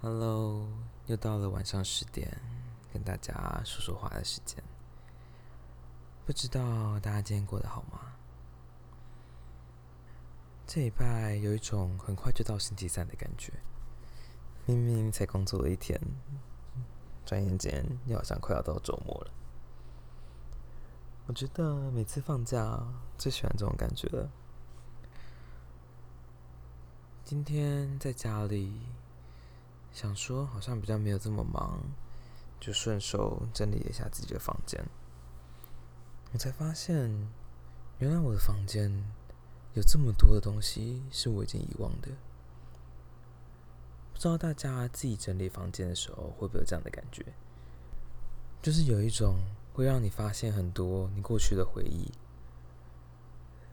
Hello，又到了晚上十点，跟大家说说话的时间。不知道大家今天过得好吗？这礼拜有一种很快就到星期三的感觉，明明才工作了一天，转眼间又好像快要到周末了。我觉得每次放假最喜欢这种感觉了。今天在家里。想说好像比较没有这么忙，就顺手整理了一下自己的房间。我才发现，原来我的房间有这么多的东西是我已经遗忘的。不知道大家自己整理房间的时候会不会有这样的感觉？就是有一种会让你发现很多你过去的回忆。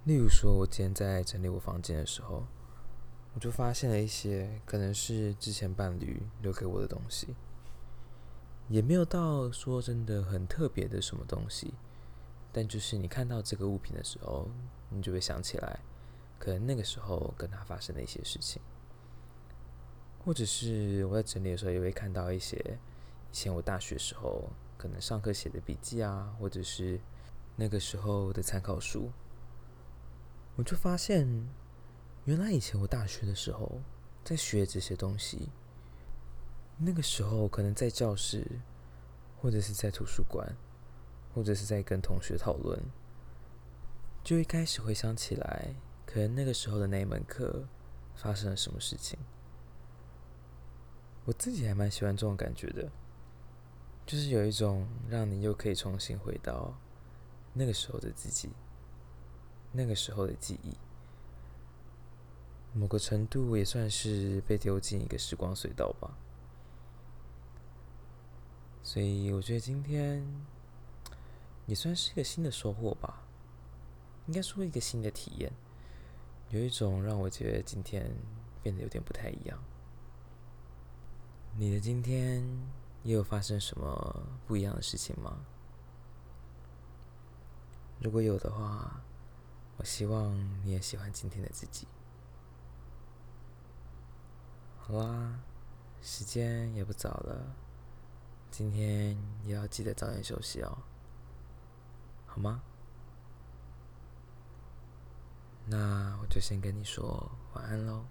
例如说，我今天在整理我房间的时候。我就发现了一些可能是之前伴侣留给我的东西，也没有到说真的很特别的什么东西，但就是你看到这个物品的时候，你就会想起来，可能那个时候跟他发生的一些事情，或者是我在整理的时候也会看到一些以前我大学时候可能上课写的笔记啊，或者是那个时候的参考书，我就发现。原来以前我大学的时候在学这些东西，那个时候可能在教室，或者是在图书馆，或者是在跟同学讨论，就一开始回想起来，可能那个时候的那一门课发生了什么事情。我自己还蛮喜欢这种感觉的，就是有一种让你又可以重新回到那个时候的自己，那个时候的记忆。某个程度也算是被丢进一个时光隧道吧，所以我觉得今天也算是一个新的收获吧，应该说一个新的体验，有一种让我觉得今天变得有点不太一样。你的今天也有发生什么不一样的事情吗？如果有的话，我希望你也喜欢今天的自己。好啦，时间也不早了，今天也要记得早点休息哦，好吗？那我就先跟你说晚安喽。